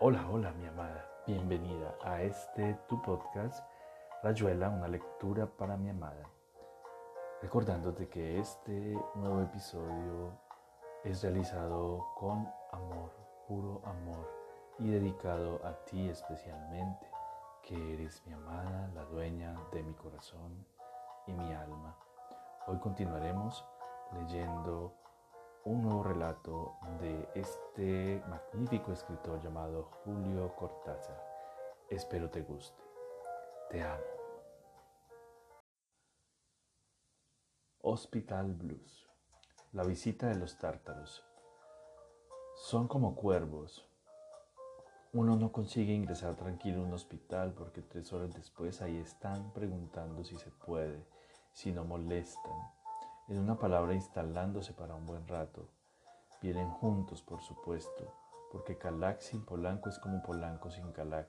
Hola, hola mi amada, bienvenida a este tu podcast, Rayuela, una lectura para mi amada. Recordándote que este nuevo episodio es realizado con amor, puro amor y dedicado a ti especialmente, que eres mi amada, la dueña de mi corazón y mi alma. Hoy continuaremos leyendo un nuevo relato de este magnífico escritor llamado Julio Cortázar. Espero te guste. Te amo. Hospital Blues. La visita de los tártaros. Son como cuervos. Uno no consigue ingresar tranquilo a un hospital porque tres horas después ahí están preguntando si se puede, si no molestan en una palabra instalándose para un buen rato. Vienen juntos, por supuesto, porque Calac sin Polanco es como Polanco sin Calac,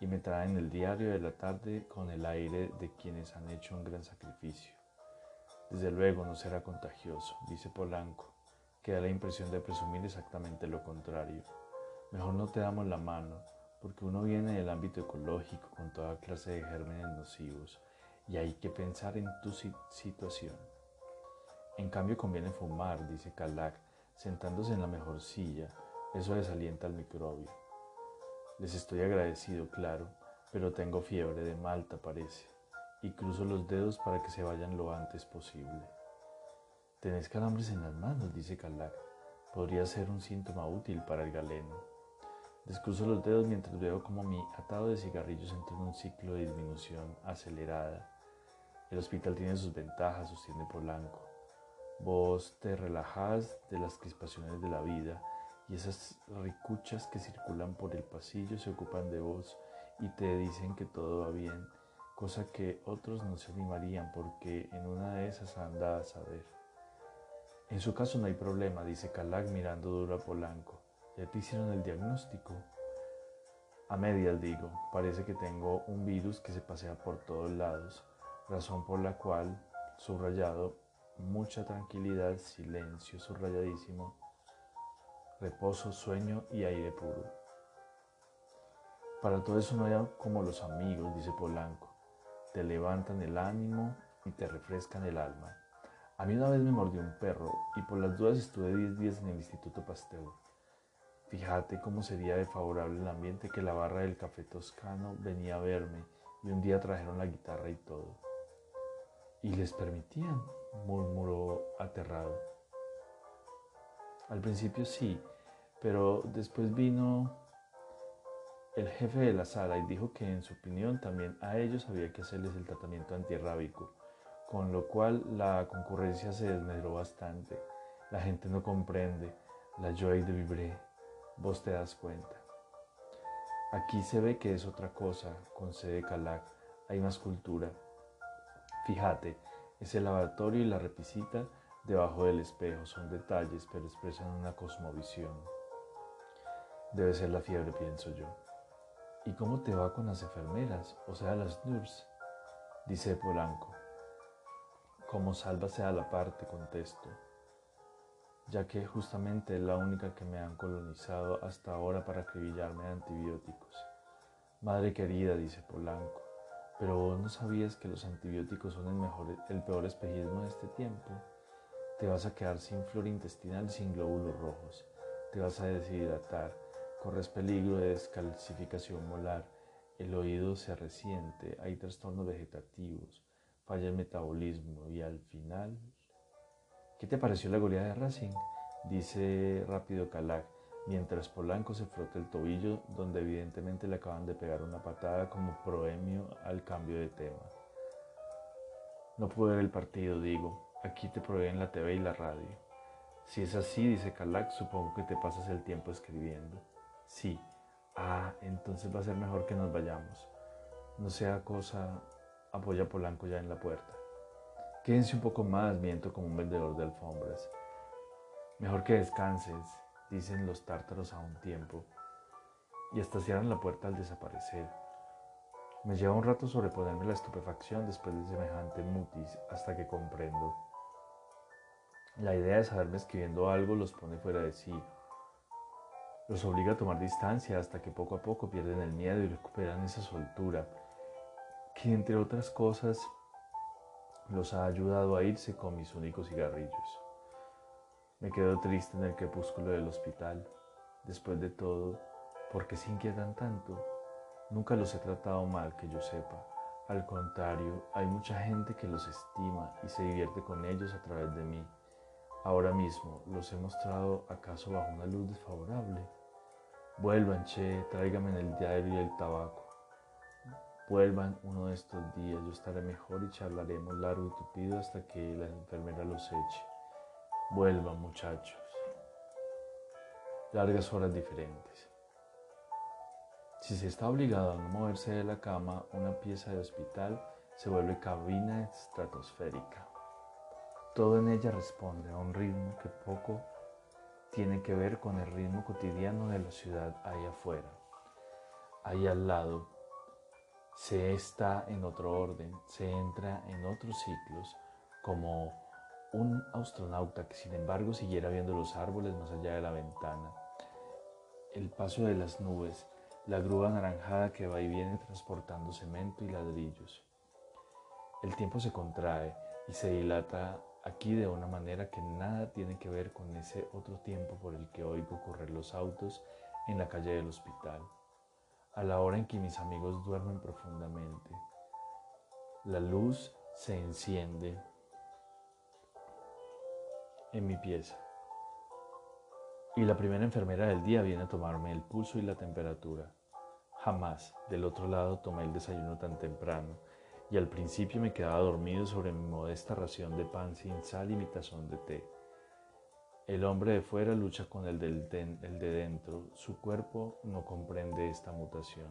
y me traen el diario de la tarde con el aire de quienes han hecho un gran sacrificio. Desde luego no será contagioso, dice Polanco, que da la impresión de presumir exactamente lo contrario. Mejor no te damos la mano, porque uno viene del ámbito ecológico con toda clase de gérmenes nocivos, y hay que pensar en tu situación. En cambio conviene fumar, dice Calac, sentándose en la mejor silla. Eso desalienta al microbio. Les estoy agradecido, claro, pero tengo fiebre de Malta, parece, y cruzo los dedos para que se vayan lo antes posible. Tenés calambres en las manos, dice Calac. Podría ser un síntoma útil para el galeno. Descruzo los dedos mientras veo como mi atado de cigarrillos entra en un ciclo de disminución acelerada. El hospital tiene sus ventajas, sostiene Polanco. Vos te relajás de las crispaciones de la vida y esas ricuchas que circulan por el pasillo se ocupan de vos y te dicen que todo va bien, cosa que otros no se animarían porque en una de esas anda a saber. En su caso no hay problema, dice Calac mirando duro a Polanco. ¿Ya te hicieron el diagnóstico? A medias digo, parece que tengo un virus que se pasea por todos lados, razón por la cual, subrayado, mucha tranquilidad, silencio subrayadísimo, reposo, sueño y aire puro. Para todo eso no hay como los amigos, dice Polanco. Te levantan el ánimo y te refrescan el alma. A mí una vez me mordió un perro y por las dudas estuve 10 días en el Instituto Pasteur. Fíjate cómo sería de favorable el ambiente que la barra del café toscano venía a verme y un día trajeron la guitarra y todo. Y les permitían murmuró aterrado. Al principio sí, pero después vino el jefe de la sala y dijo que en su opinión también a ellos había que hacerles el tratamiento antirrábico, con lo cual la concurrencia se desmedró bastante. La gente no comprende, la joie de vivre, vos te das cuenta. Aquí se ve que es otra cosa, concede Calac, hay más cultura. Fíjate, es el lavatorio y la repisita debajo del espejo. Son detalles, pero expresan una cosmovisión. Debe ser la fiebre, pienso yo. ¿Y cómo te va con las enfermeras, o sea, las nurses? Dice Polanco. Como sálvase a la parte, contesto, ya que justamente es la única que me han colonizado hasta ahora para acribillarme de antibióticos. Madre querida, dice Polanco, pero no sabías que los antibióticos son el, mejor, el peor espejismo de este tiempo. Te vas a quedar sin flora intestinal sin glóbulos rojos. Te vas a deshidratar. Corres peligro de descalcificación molar. El oído se resiente. Hay trastornos vegetativos. Falla el metabolismo. Y al final... ¿Qué te pareció la goleada de Racing? Dice rápido Calac mientras Polanco se frota el tobillo donde evidentemente le acaban de pegar una patada como proemio al cambio de tema. No pude ver el partido, digo. Aquí te proveen la TV y la radio. Si es así, dice Calac, supongo que te pasas el tiempo escribiendo. Sí. Ah, entonces va a ser mejor que nos vayamos. No sea cosa, apoya Polanco ya en la puerta. Quédense un poco más, miento como un vendedor de alfombras. Mejor que descanses, dicen los tártaros a un tiempo, y hasta cierran la puerta al desaparecer. Me lleva un rato sobreponerme la estupefacción después de semejante mutis hasta que comprendo. La idea de saberme escribiendo algo los pone fuera de sí. Los obliga a tomar distancia hasta que poco a poco pierden el miedo y recuperan esa soltura, que entre otras cosas los ha ayudado a irse con mis únicos cigarrillos. Me quedo triste en el crepúsculo del hospital. Después de todo, ¿por qué se inquietan tanto? Nunca los he tratado mal, que yo sepa. Al contrario, hay mucha gente que los estima y se divierte con ellos a través de mí. Ahora mismo, ¿los he mostrado acaso bajo una luz desfavorable? Vuelvan, che, tráigame en el diario y el tabaco. Vuelvan uno de estos días, yo estaré mejor y charlaremos largo y tupido hasta que la enfermera los eche. Vuelvan, muchachos. Largas horas diferentes. Si se está obligado a no moverse de la cama, una pieza de hospital se vuelve cabina estratosférica. Todo en ella responde a un ritmo que poco tiene que ver con el ritmo cotidiano de la ciudad ahí afuera. Ahí al lado se está en otro orden, se entra en otros ciclos, como un astronauta que sin embargo siguiera viendo los árboles más allá de la ventana, el paso de las nubes, la grúa anaranjada que va y viene transportando cemento y ladrillos. El tiempo se contrae y se dilata aquí de una manera que nada tiene que ver con ese otro tiempo por el que oigo correr los autos en la calle del hospital, a la hora en que mis amigos duermen profundamente. La luz se enciende en mi pieza y la primera enfermera del día viene a tomarme el pulso y la temperatura. Jamás del otro lado tomé el desayuno tan temprano y al principio me quedaba dormido sobre mi modesta ración de pan sin sal y mi tazón de té. El hombre de fuera lucha con el, el de dentro, su cuerpo no comprende esta mutación.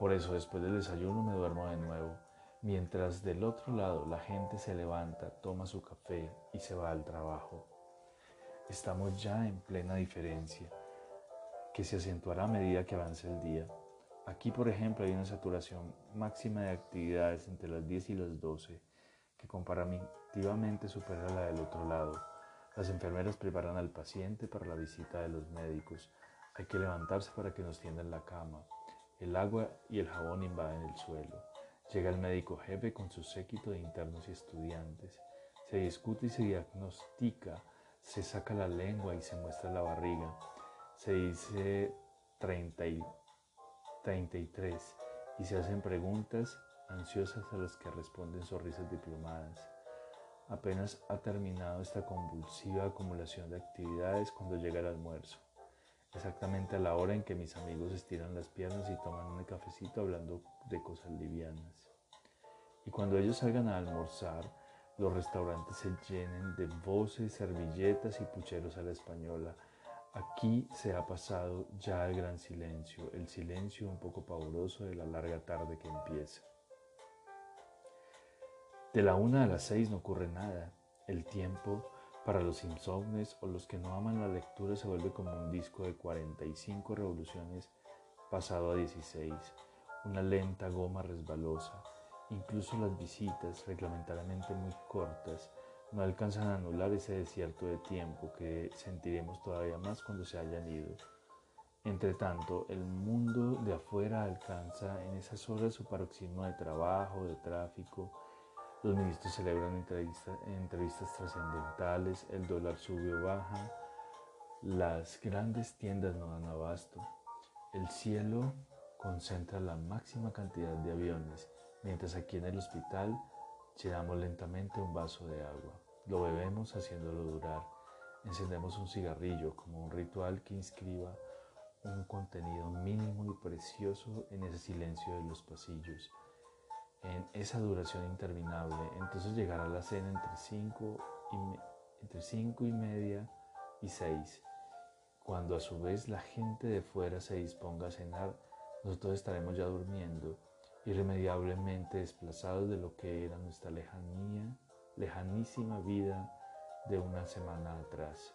Por eso después del desayuno me duermo de nuevo, mientras del otro lado la gente se levanta, toma su café y se va al trabajo. Estamos ya en plena diferencia, que se acentuará a medida que avance el día. Aquí, por ejemplo, hay una saturación máxima de actividades entre las 10 y las 12, que comparativamente supera la del otro lado. Las enfermeras preparan al paciente para la visita de los médicos. Hay que levantarse para que nos tiendan la cama. El agua y el jabón invaden el suelo. Llega el médico jefe con su séquito de internos y estudiantes. Se discute y se diagnostica. Se saca la lengua y se muestra la barriga. Se dice 30 y 33 y se hacen preguntas ansiosas a las que responden sonrisas diplomadas. Apenas ha terminado esta convulsiva acumulación de actividades cuando llega el almuerzo, exactamente a la hora en que mis amigos estiran las piernas y toman un cafecito hablando de cosas livianas. Y cuando ellos salgan a almorzar, los restaurantes se llenen de voces, servilletas y pucheros a la española, Aquí se ha pasado ya el gran silencio, el silencio un poco pavoroso de la larga tarde que empieza. De la una a las seis no ocurre nada. El tiempo para los insomnes o los que no aman la lectura se vuelve como un disco de 45 revoluciones pasado a 16, una lenta goma resbalosa. Incluso las visitas, reglamentariamente muy cortas, no alcanzan a anular ese desierto de tiempo que sentiremos todavía más cuando se hayan ido. Entre tanto, el mundo de afuera alcanza en esas horas su paroxismo de trabajo, de tráfico. Los ministros celebran entrevistas, entrevistas trascendentales, el dólar sube o baja, las grandes tiendas no dan abasto. El cielo concentra la máxima cantidad de aviones, mientras aquí en el hospital llenamos lentamente un vaso de agua. Lo bebemos haciéndolo durar. Encendemos un cigarrillo como un ritual que inscriba un contenido mínimo y precioso en ese silencio de los pasillos, en esa duración interminable. Entonces llegará la cena entre 5 y, cinco y media y 6. Cuando a su vez la gente de fuera se disponga a cenar, nosotros estaremos ya durmiendo, irremediablemente desplazados de lo que era nuestra lejanía lejanísima vida de una semana atrás.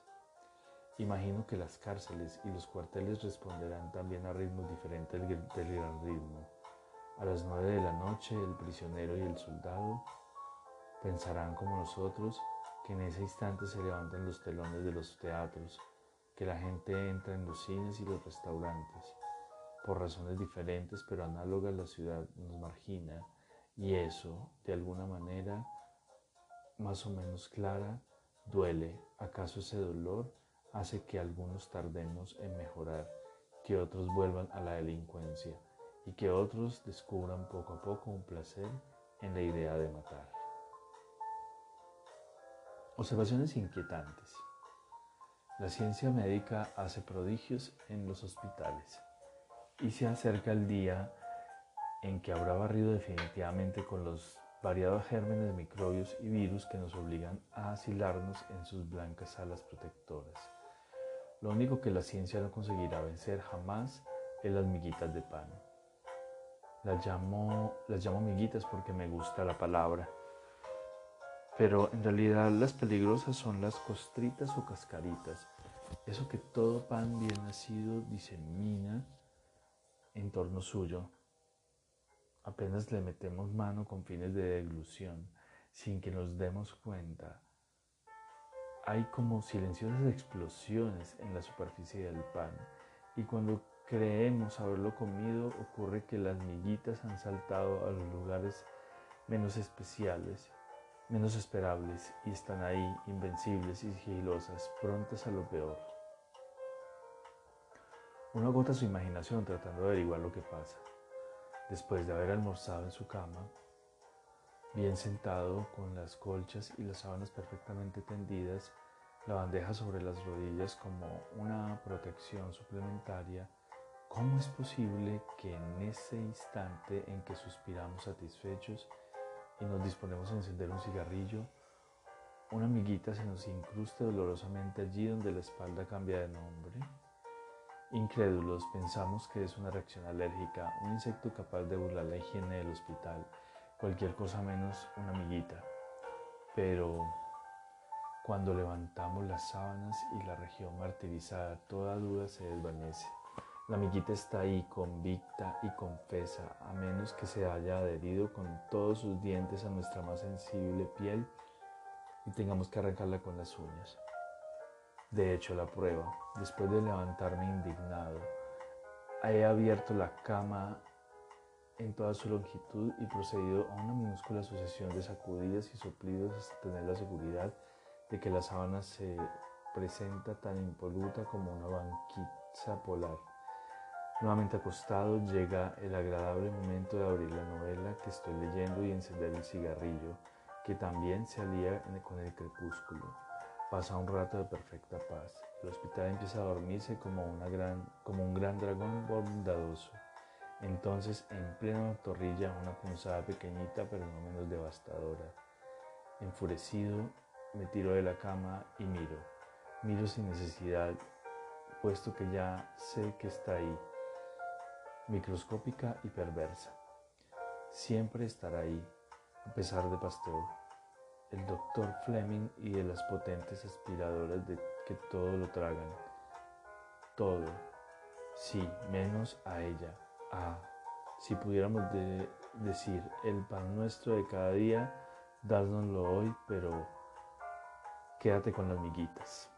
Imagino que las cárceles y los cuarteles responderán también a ritmos diferentes del gran ritmo. A las nueve de la noche el prisionero y el soldado pensarán como nosotros que en ese instante se levantan los telones de los teatros, que la gente entra en los cines y los restaurantes. Por razones diferentes pero análogas la ciudad nos margina y eso, de alguna manera, más o menos clara, duele. ¿Acaso ese dolor hace que algunos tardemos en mejorar, que otros vuelvan a la delincuencia y que otros descubran poco a poco un placer en la idea de matar? Observaciones inquietantes. La ciencia médica hace prodigios en los hospitales y se acerca el día en que habrá barrido definitivamente con los variados gérmenes, microbios y virus que nos obligan a asilarnos en sus blancas alas protectoras. Lo único que la ciencia no conseguirá vencer jamás es las miguitas de pan. Las llamo, las llamo miguitas porque me gusta la palabra, pero en realidad las peligrosas son las costritas o cascaritas, eso que todo pan bien nacido disemina en torno suyo. Apenas le metemos mano con fines de deglución, sin que nos demos cuenta. Hay como silenciosas explosiones en la superficie del pan. Y cuando creemos haberlo comido ocurre que las miguitas han saltado a los lugares menos especiales, menos esperables y están ahí invencibles y sigilosas, prontas a lo peor. Uno agota su imaginación tratando de averiguar lo que pasa después de haber almorzado en su cama, bien sentado con las colchas y las sábanas perfectamente tendidas, la bandeja sobre las rodillas como una protección suplementaria, ¿cómo es posible que en ese instante en que suspiramos satisfechos y nos disponemos a encender un cigarrillo, una amiguita se nos incruste dolorosamente allí donde la espalda cambia de nombre? Incrédulos pensamos que es una reacción alérgica, un insecto capaz de burlar la higiene del hospital, cualquier cosa menos una amiguita. Pero cuando levantamos las sábanas y la región martirizada, toda duda se desvanece. La amiguita está ahí, convicta y confesa, a menos que se haya adherido con todos sus dientes a nuestra más sensible piel y tengamos que arrancarla con las uñas. De hecho, la prueba, después de levantarme indignado, he abierto la cama en toda su longitud y procedido a una minúscula sucesión de sacudidas y soplidos hasta tener la seguridad de que la sábana se presenta tan impoluta como una banquisa polar. Nuevamente acostado, llega el agradable momento de abrir la novela que estoy leyendo y encender el cigarrillo, que también se alía con el crepúsculo. Pasa un rato de perfecta paz. El hospital empieza a dormirse como, una gran, como un gran dragón bondadoso. Entonces, en plena torrilla, una punzada pequeñita pero no menos devastadora. Enfurecido, me tiro de la cama y miro. Miro sin necesidad, puesto que ya sé que está ahí, microscópica y perversa. Siempre estará ahí, a pesar de Pasteur el doctor Fleming y de las potentes aspiradoras de que todo lo tragan. Todo. Sí, menos a ella. Ah, si pudiéramos decir el pan nuestro de cada día, dárnoslo hoy, pero quédate con las miguitas.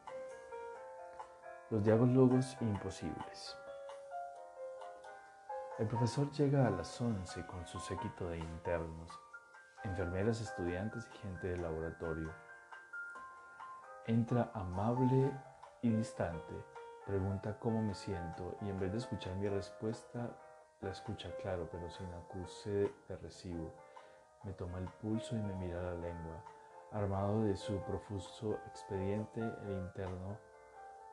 Los diálogos imposibles. El profesor llega a las once con su séquito de internos enfermeras, estudiantes y gente del laboratorio. Entra amable y distante, pregunta cómo me siento y en vez de escuchar mi respuesta, la escucha claro, pero sin acuse de recibo. Me toma el pulso y me mira la lengua. Armado de su profuso expediente, el interno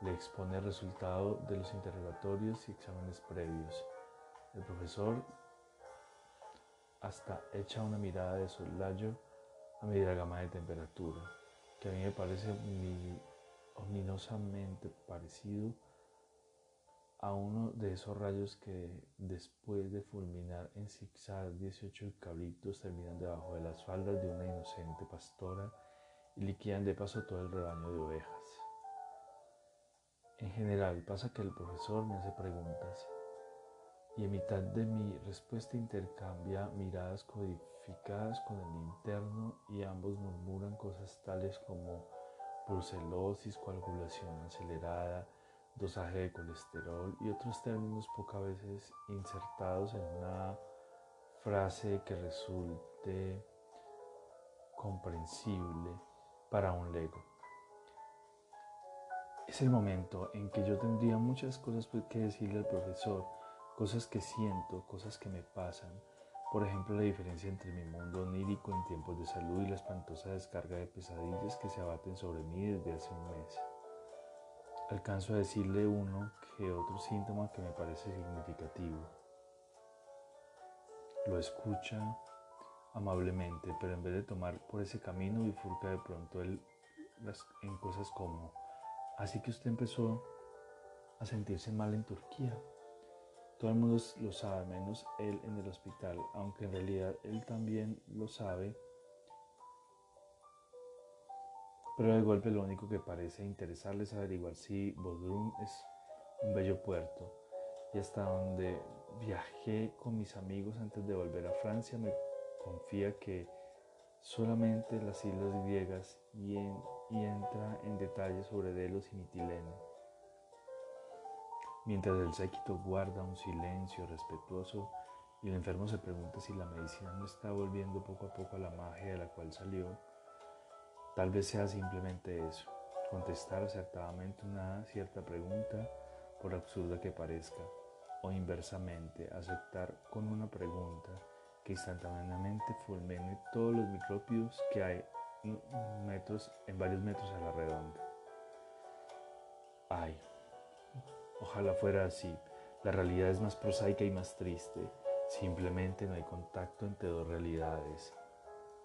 le expone el resultado de los interrogatorios y exámenes previos. El profesor hasta echa una mirada de soslayo a mi gama de temperatura, que a mí me parece ominosamente parecido a uno de esos rayos que después de fulminar en zigzag 18 eucaliptos terminan debajo de las faldas de una inocente pastora y liquidan de paso todo el rebaño de ovejas. En general pasa que el profesor me hace preguntas y en mitad de mi respuesta intercambia miradas codificadas con el interno y ambos murmuran cosas tales como brucelosis, coagulación acelerada, dosaje de colesterol y otros términos pocas veces insertados en una frase que resulte comprensible para un lego. Es el momento en que yo tendría muchas cosas que decirle al profesor, cosas que siento, cosas que me pasan. Por ejemplo, la diferencia entre mi mundo onírico en tiempos de salud y la espantosa descarga de pesadillas que se abaten sobre mí desde hace un mes. Alcanzo a decirle uno que otro síntoma que me parece significativo. Lo escucha amablemente, pero en vez de tomar por ese camino bifurca de pronto él en cosas como, así que usted empezó a sentirse mal en Turquía. Todo el mundo lo sabe, menos él en el hospital, aunque en realidad él también lo sabe. Pero de golpe lo único que parece interesarle es averiguar si Bodrum es un bello puerto. Y hasta donde viajé con mis amigos antes de volver a Francia me confía que solamente las islas griegas y, entra en detalles sobre Delos y Mitilene mientras el séquito guarda un silencio respetuoso y el enfermo se pregunta si la medicina no está volviendo poco a poco a la magia de la cual salió, tal vez sea simplemente eso, contestar acertadamente una cierta pregunta, por absurda que parezca, o inversamente aceptar con una pregunta que instantáneamente fulmine todos los microbios que hay metros, en varios metros a la redonda. Ay, Ojalá fuera así. La realidad es más prosaica y más triste. Simplemente no hay contacto entre dos realidades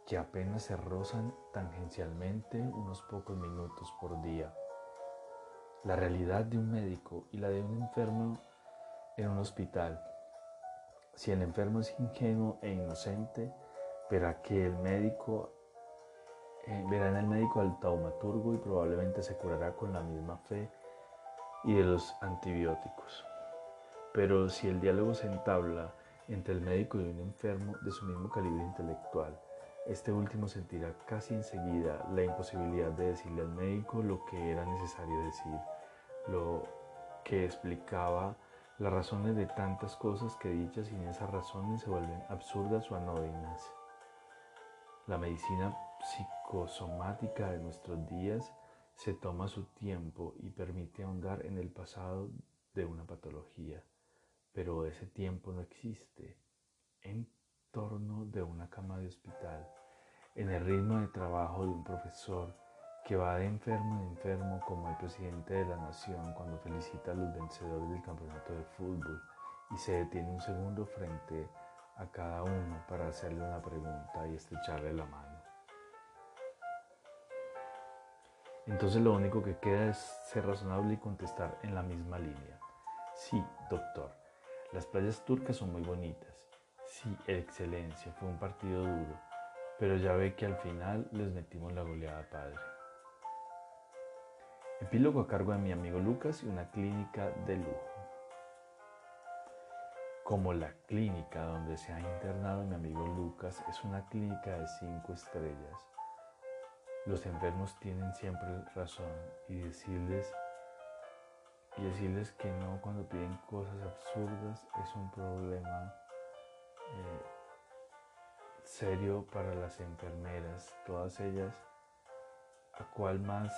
que apenas se rozan tangencialmente unos pocos minutos por día. La realidad de un médico y la de un enfermo en un hospital. Si el enfermo es ingenuo e inocente, verá que el médico eh, verá en el médico al taumaturgo y probablemente se curará con la misma fe y de los antibióticos. Pero si el diálogo se entabla entre el médico y un enfermo de su mismo calibre intelectual, este último sentirá casi enseguida la imposibilidad de decirle al médico lo que era necesario decir, lo que explicaba las razones de tantas cosas que dichas sin esas razones se vuelven absurdas o anodinas. La medicina psicosomática de nuestros días se toma su tiempo y permite ahondar en el pasado de una patología, pero ese tiempo no existe en torno de una cama de hospital, en el ritmo de trabajo de un profesor que va de enfermo en enfermo como el presidente de la nación cuando felicita a los vencedores del campeonato de fútbol y se detiene un segundo frente a cada uno para hacerle una pregunta y estrecharle la mano. Entonces lo único que queda es ser razonable y contestar en la misma línea. Sí, doctor, las playas turcas son muy bonitas. Sí, excelencia, fue un partido duro, pero ya ve que al final les metimos la goleada padre. Epílogo a cargo de mi amigo Lucas y una clínica de lujo. Como la clínica donde se ha internado mi amigo Lucas es una clínica de cinco estrellas, los enfermos tienen siempre razón y decirles y decirles que no cuando piden cosas absurdas es un problema eh, serio para las enfermeras, todas ellas a cual más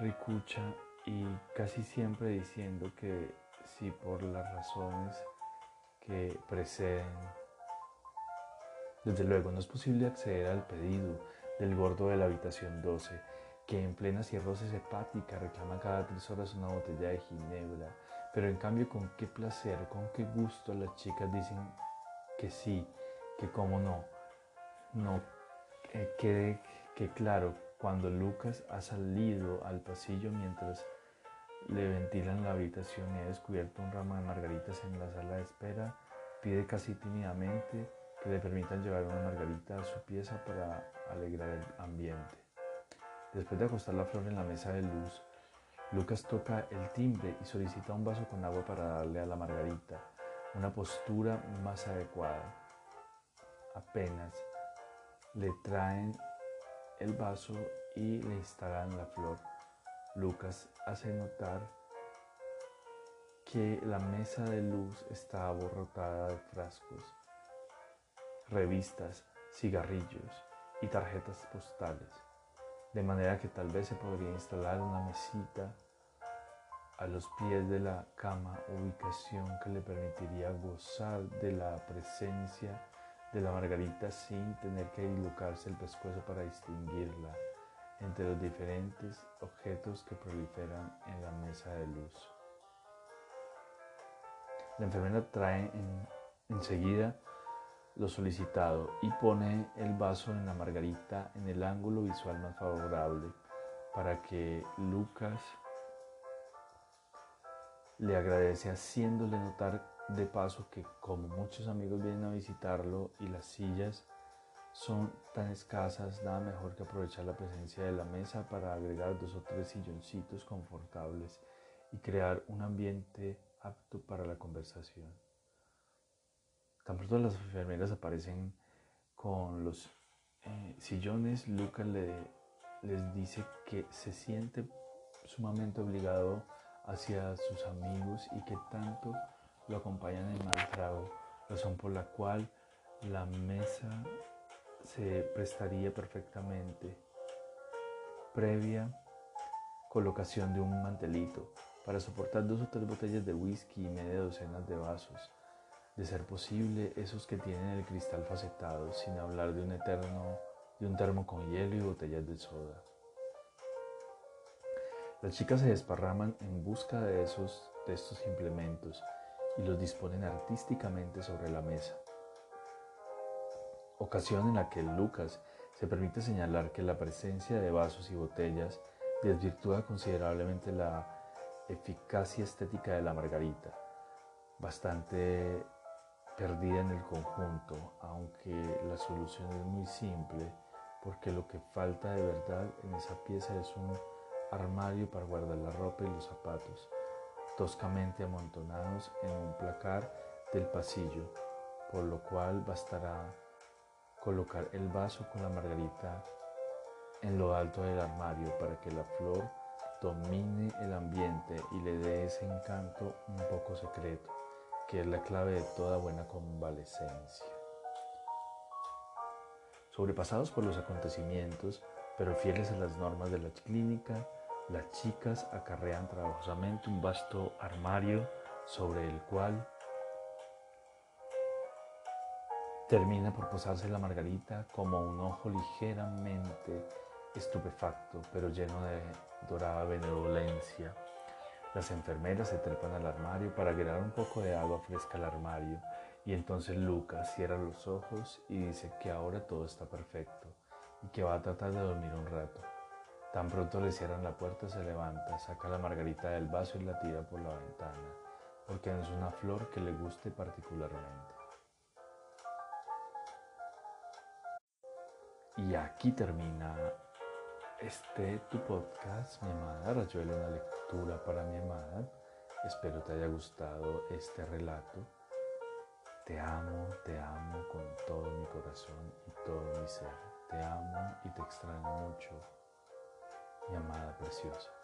ricucha y casi siempre diciendo que si por las razones que preceden, desde luego no es posible acceder al pedido del gordo de la habitación 12, que en plena cirrosis hepática reclama cada tres horas una botella de ginebra, pero en cambio con qué placer, con qué gusto las chicas dicen que sí, que cómo no. No eh, quede que claro, cuando Lucas ha salido al pasillo mientras le ventilan la habitación y ha descubierto un ramo de margaritas en la sala de espera, pide casi tímidamente que le permitan llevar una margarita a su pieza para alegrar el ambiente. Después de acostar la flor en la mesa de luz, Lucas toca el timbre y solicita un vaso con agua para darle a la margarita una postura más adecuada. Apenas le traen el vaso y le instalan la flor. Lucas hace notar que la mesa de luz está aborrotada de frascos, revistas, cigarrillos y tarjetas postales, de manera que tal vez se podría instalar una mesita a los pies de la cama, ubicación que le permitiría gozar de la presencia de la margarita sin tener que dislocarse el pescuezo para distinguirla entre los diferentes objetos que proliferan en la mesa de luz. La enfermera trae enseguida lo solicitado y pone el vaso en la margarita en el ángulo visual más favorable para que Lucas le agradece haciéndole notar de paso que como muchos amigos vienen a visitarlo y las sillas son tan escasas, nada mejor que aprovechar la presencia de la mesa para agregar dos o tres silloncitos confortables y crear un ambiente apto para la conversación. Tan pronto las enfermeras aparecen con los eh, sillones, Lucas le, les dice que se siente sumamente obligado hacia sus amigos y que tanto lo acompañan en mal trago, razón por la cual la mesa se prestaría perfectamente. Previa colocación de un mantelito para soportar dos o tres botellas de whisky y media docena de vasos, de ser posible esos que tienen el cristal facetado, sin hablar de un eterno, de un termo con hielo y botellas de soda. Las chicas se desparraman en busca de, esos, de estos implementos y los disponen artísticamente sobre la mesa. Ocasión en la que Lucas se permite señalar que la presencia de vasos y botellas desvirtúa considerablemente la eficacia estética de la margarita, bastante perdida en el conjunto, aunque la solución es muy simple, porque lo que falta de verdad en esa pieza es un armario para guardar la ropa y los zapatos, toscamente amontonados en un placar del pasillo, por lo cual bastará colocar el vaso con la margarita en lo alto del armario para que la flor domine el ambiente y le dé ese encanto un poco secreto, que es la clave de toda buena convalecencia. Sobrepasados por los acontecimientos, pero fieles a las normas de la clínica, las chicas acarrean trabajosamente un vasto armario sobre el cual termina por posarse la margarita como un ojo ligeramente estupefacto, pero lleno de dorada benevolencia. Las enfermeras se trepan al armario para agregar un poco de agua fresca al armario y entonces Lucas cierra los ojos y dice que ahora todo está perfecto y que va a tratar de dormir un rato. Tan pronto le cierran la puerta, se levanta, saca la margarita del vaso y la tira por la ventana, porque no es una flor que le guste particularmente. Y aquí termina este tu podcast, mi amada Rayuela, una lectura para mi amada. Espero te haya gustado este relato. Te amo, te amo con todo mi corazón y todo mi ser. Te amo y te extraño mucho mi amada preciosa.